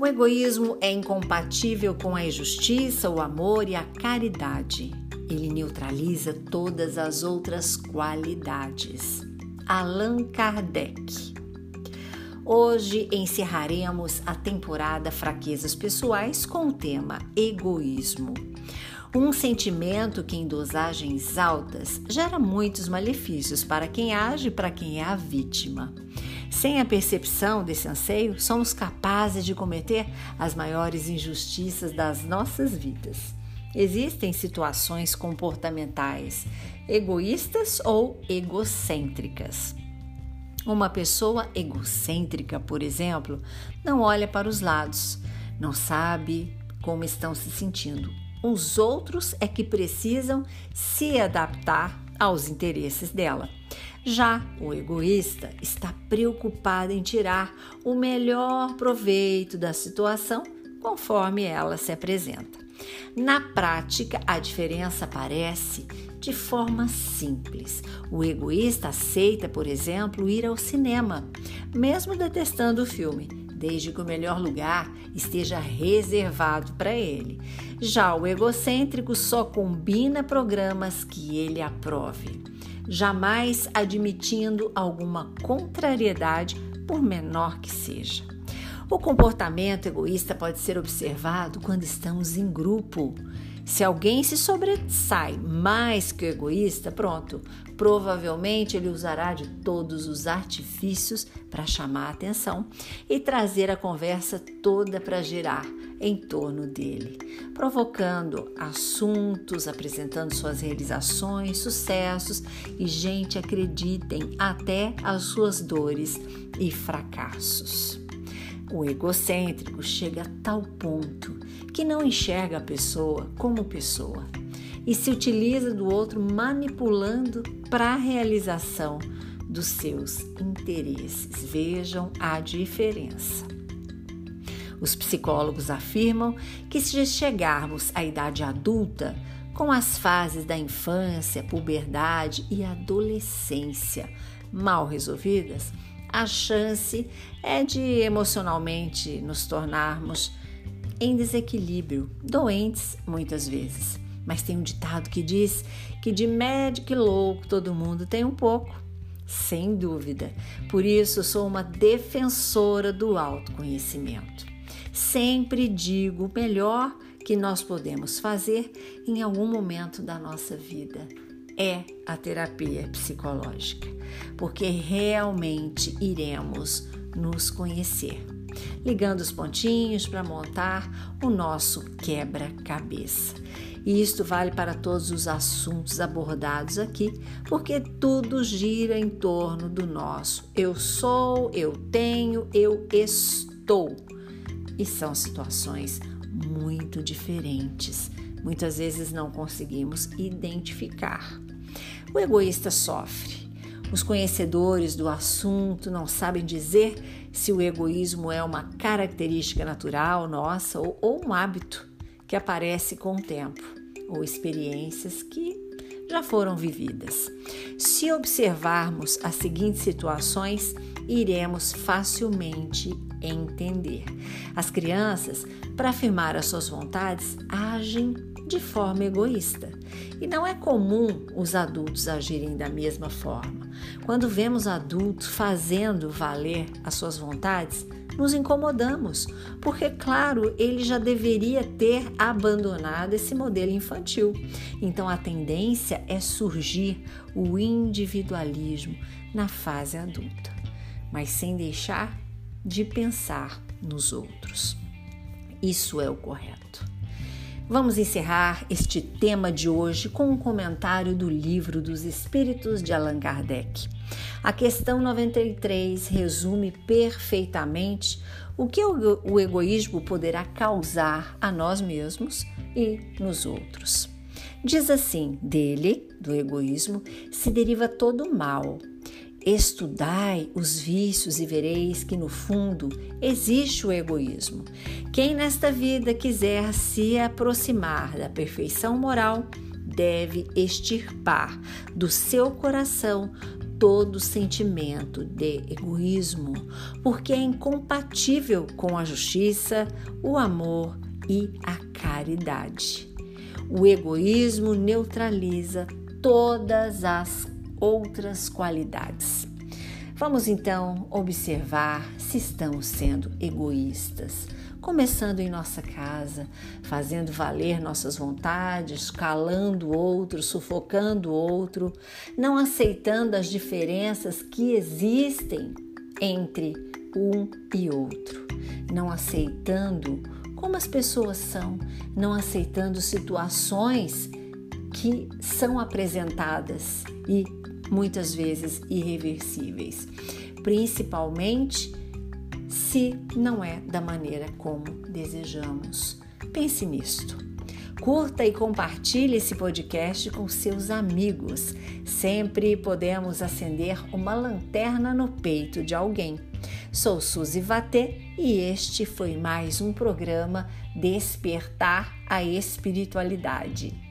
O egoísmo é incompatível com a injustiça, o amor e a caridade. Ele neutraliza todas as outras qualidades. Allan Kardec. Hoje encerraremos a temporada Fraquezas Pessoais com o tema Egoísmo. Um sentimento que, em dosagens altas, gera muitos malefícios para quem age e para quem é a vítima. Sem a percepção desse anseio, somos capazes de cometer as maiores injustiças das nossas vidas. Existem situações comportamentais egoístas ou egocêntricas. Uma pessoa egocêntrica, por exemplo, não olha para os lados, não sabe como estão se sentindo os outros é que precisam se adaptar aos interesses dela. Já o egoísta está preocupado em tirar o melhor proveito da situação conforme ela se apresenta. Na prática, a diferença aparece de forma simples. O egoísta aceita, por exemplo, ir ao cinema, mesmo detestando o filme desde que o melhor lugar esteja reservado para ele. Já o egocêntrico só combina programas que ele aprove, jamais admitindo alguma contrariedade, por menor que seja. O comportamento egoísta pode ser observado quando estamos em grupo. Se alguém se sobressai mais que o egoísta, pronto, provavelmente ele usará de todos os artifícios para chamar a atenção e trazer a conversa toda para girar em torno dele, provocando assuntos, apresentando suas realizações, sucessos e, gente, acreditem, até as suas dores e fracassos. O egocêntrico chega a tal ponto que não enxerga a pessoa como pessoa e se utiliza do outro manipulando para a realização dos seus interesses. Vejam a diferença. Os psicólogos afirmam que se chegarmos à idade adulta, com as fases da infância, puberdade e adolescência mal resolvidas, a chance é de emocionalmente nos tornarmos em desequilíbrio, doentes muitas vezes. Mas tem um ditado que diz que de médico e louco todo mundo tem um pouco. Sem dúvida. Por isso sou uma defensora do autoconhecimento. Sempre digo o melhor que nós podemos fazer em algum momento da nossa vida é a terapia psicológica, porque realmente iremos nos conhecer, ligando os pontinhos para montar o nosso quebra-cabeça. E isto vale para todos os assuntos abordados aqui, porque tudo gira em torno do nosso eu sou, eu tenho, eu estou. E são situações muito diferentes. Muitas vezes não conseguimos identificar. O egoísta sofre. Os conhecedores do assunto não sabem dizer se o egoísmo é uma característica natural nossa ou, ou um hábito que aparece com o tempo, ou experiências que já foram vividas. Se observarmos as seguintes situações, iremos facilmente entender. As crianças, para afirmar as suas vontades, agem de forma egoísta. E não é comum os adultos agirem da mesma forma. Quando vemos adultos fazendo valer as suas vontades, nos incomodamos, porque, claro, ele já deveria ter abandonado esse modelo infantil. Então, a tendência é surgir o individualismo na fase adulta, mas sem deixar de pensar nos outros. Isso é o correto. Vamos encerrar este tema de hoje com um comentário do livro dos Espíritos de Allan Kardec. A questão 93 resume perfeitamente o que o egoísmo poderá causar a nós mesmos e nos outros. Diz assim: dele, do egoísmo, se deriva todo o mal, Estudai os vícios e vereis que no fundo existe o egoísmo. Quem nesta vida quiser se aproximar da perfeição moral deve extirpar do seu coração todo sentimento de egoísmo, porque é incompatível com a justiça, o amor e a caridade. O egoísmo neutraliza todas as outras qualidades. Vamos então observar se estamos sendo egoístas, começando em nossa casa, fazendo valer nossas vontades, calando o outro, sufocando o outro, não aceitando as diferenças que existem entre um e outro, não aceitando como as pessoas são, não aceitando situações que são apresentadas e muitas vezes irreversíveis, principalmente se não é da maneira como desejamos. Pense nisto. Curta e compartilhe esse podcast com seus amigos. Sempre podemos acender uma lanterna no peito de alguém. Sou Suzy Vatê e este foi mais um programa Despertar a Espiritualidade.